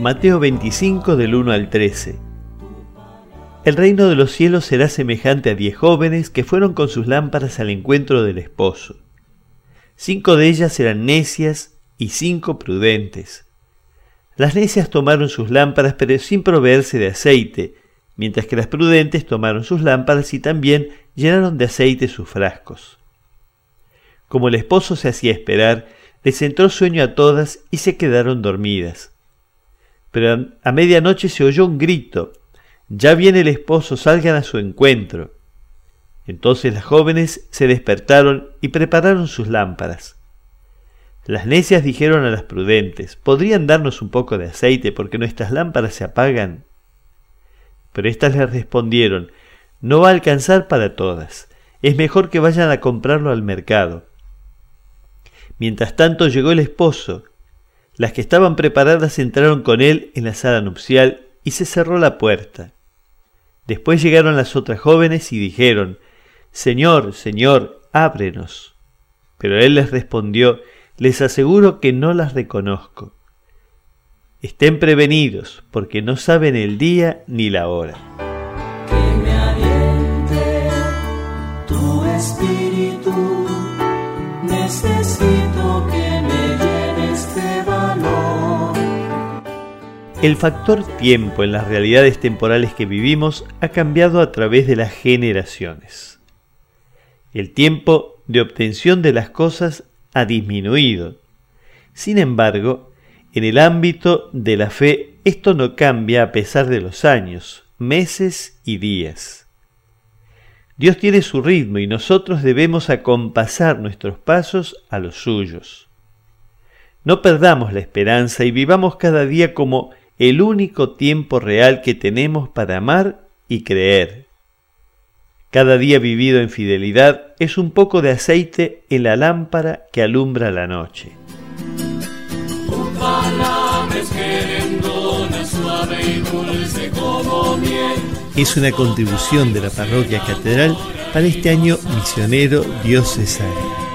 Mateo 25 del 1 al 13. El reino de los cielos será semejante a diez jóvenes que fueron con sus lámparas al encuentro del esposo. Cinco de ellas eran necias y cinco prudentes. Las necias tomaron sus lámparas pero sin proveerse de aceite, mientras que las prudentes tomaron sus lámparas y también llenaron de aceite sus frascos. Como el esposo se hacía esperar, les entró sueño a todas y se quedaron dormidas. Pero a medianoche se oyó un grito, ya viene el esposo, salgan a su encuentro. Entonces las jóvenes se despertaron y prepararon sus lámparas. Las necias dijeron a las prudentes, ¿podrían darnos un poco de aceite porque nuestras lámparas se apagan? Pero éstas les respondieron, no va a alcanzar para todas, es mejor que vayan a comprarlo al mercado. Mientras tanto llegó el esposo, las que estaban preparadas entraron con él en la sala nupcial y se cerró la puerta. Después llegaron las otras jóvenes y dijeron, Señor, Señor, ábrenos. Pero él les respondió, les aseguro que no las reconozco. Estén prevenidos, porque no saben el día ni la hora. Que me aliente tu espíritu, necesito que me llenes de. El factor tiempo en las realidades temporales que vivimos ha cambiado a través de las generaciones. El tiempo de obtención de las cosas ha disminuido. Sin embargo, en el ámbito de la fe, esto no cambia a pesar de los años, meses y días. Dios tiene su ritmo y nosotros debemos acompasar nuestros pasos a los suyos. No perdamos la esperanza y vivamos cada día como el único tiempo real que tenemos para amar y creer. Cada día vivido en fidelidad es un poco de aceite en la lámpara que alumbra la noche. Es una contribución de la parroquia catedral para este año misionero diocesano.